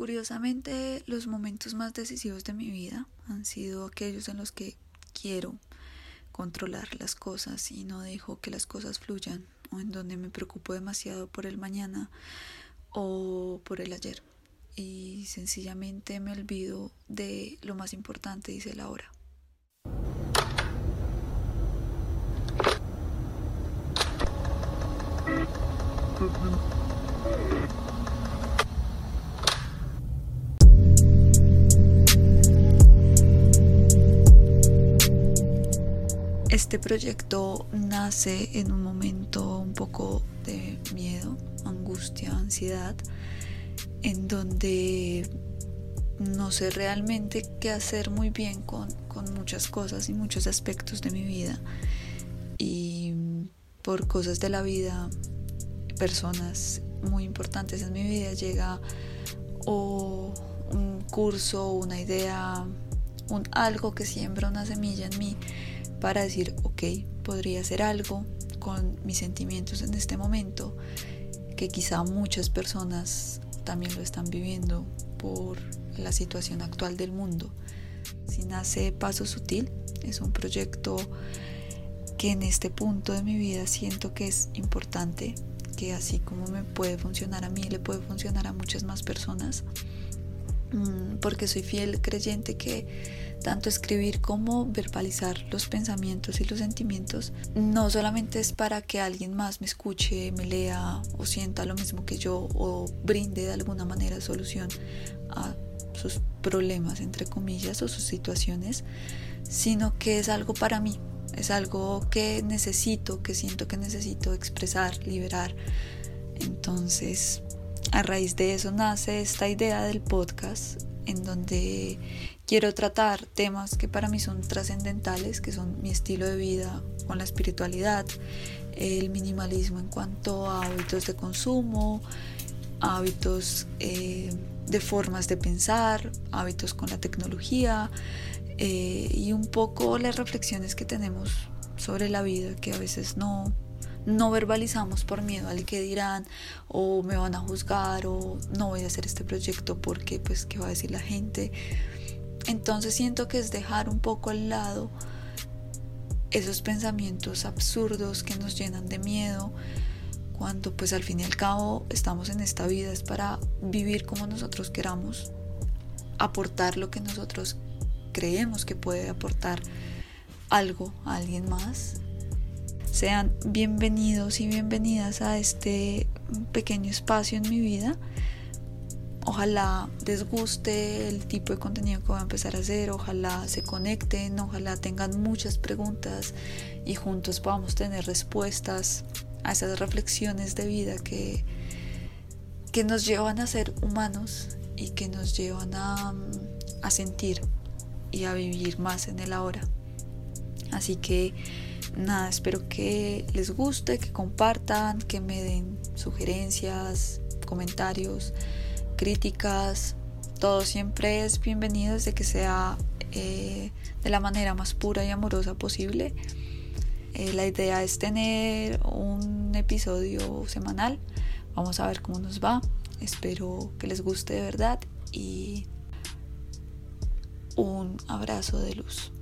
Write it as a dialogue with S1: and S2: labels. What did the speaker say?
S1: Curiosamente, los momentos más decisivos de mi vida han sido aquellos en los que quiero controlar las cosas y no dejo que las cosas fluyan o en donde me preocupo demasiado por el mañana o por el ayer y sencillamente me olvido de lo más importante, dice la hora. Este proyecto nace en un momento un poco de miedo, angustia, ansiedad, en donde no sé realmente qué hacer muy bien con, con, muchas cosas y muchos aspectos de mi vida. Y por cosas de la vida, personas muy importantes en mi vida llega o un curso, una idea, un algo que siembra una semilla en mí para decir, ok, podría hacer algo con mis sentimientos en este momento, que quizá muchas personas también lo están viviendo por la situación actual del mundo. Si nace Paso Sutil, es un proyecto que en este punto de mi vida siento que es importante, que así como me puede funcionar a mí, le puede funcionar a muchas más personas, porque soy fiel creyente que tanto escribir como verbalizar los pensamientos y los sentimientos no solamente es para que alguien más me escuche, me lea o sienta lo mismo que yo o brinde de alguna manera solución a sus problemas, entre comillas, o sus situaciones, sino que es algo para mí, es algo que necesito, que siento que necesito expresar, liberar. Entonces, a raíz de eso nace esta idea del podcast en donde quiero tratar temas que para mí son trascendentales, que son mi estilo de vida con la espiritualidad, el minimalismo en cuanto a hábitos de consumo, hábitos eh, de formas de pensar, hábitos con la tecnología eh, y un poco las reflexiones que tenemos sobre la vida que a veces no, no verbalizamos por miedo al que dirán o me van a juzgar o no voy a hacer este proyecto porque pues qué va a decir la gente entonces siento que es dejar un poco al lado esos pensamientos absurdos que nos llenan de miedo, cuando pues al fin y al cabo estamos en esta vida es para vivir como nosotros queramos, aportar lo que nosotros creemos que puede aportar algo a alguien más. Sean bienvenidos y bienvenidas a este pequeño espacio en mi vida Ojalá les guste el tipo de contenido que voy a empezar a hacer, ojalá se conecten, ojalá tengan muchas preguntas y juntos podamos tener respuestas a esas reflexiones de vida que, que nos llevan a ser humanos y que nos llevan a, a sentir y a vivir más en el ahora. Así que nada, espero que les guste, que compartan, que me den sugerencias, comentarios críticas, todo siempre es bienvenido desde que sea eh, de la manera más pura y amorosa posible. Eh, la idea es tener un episodio semanal. Vamos a ver cómo nos va. Espero que les guste de verdad y un abrazo de luz.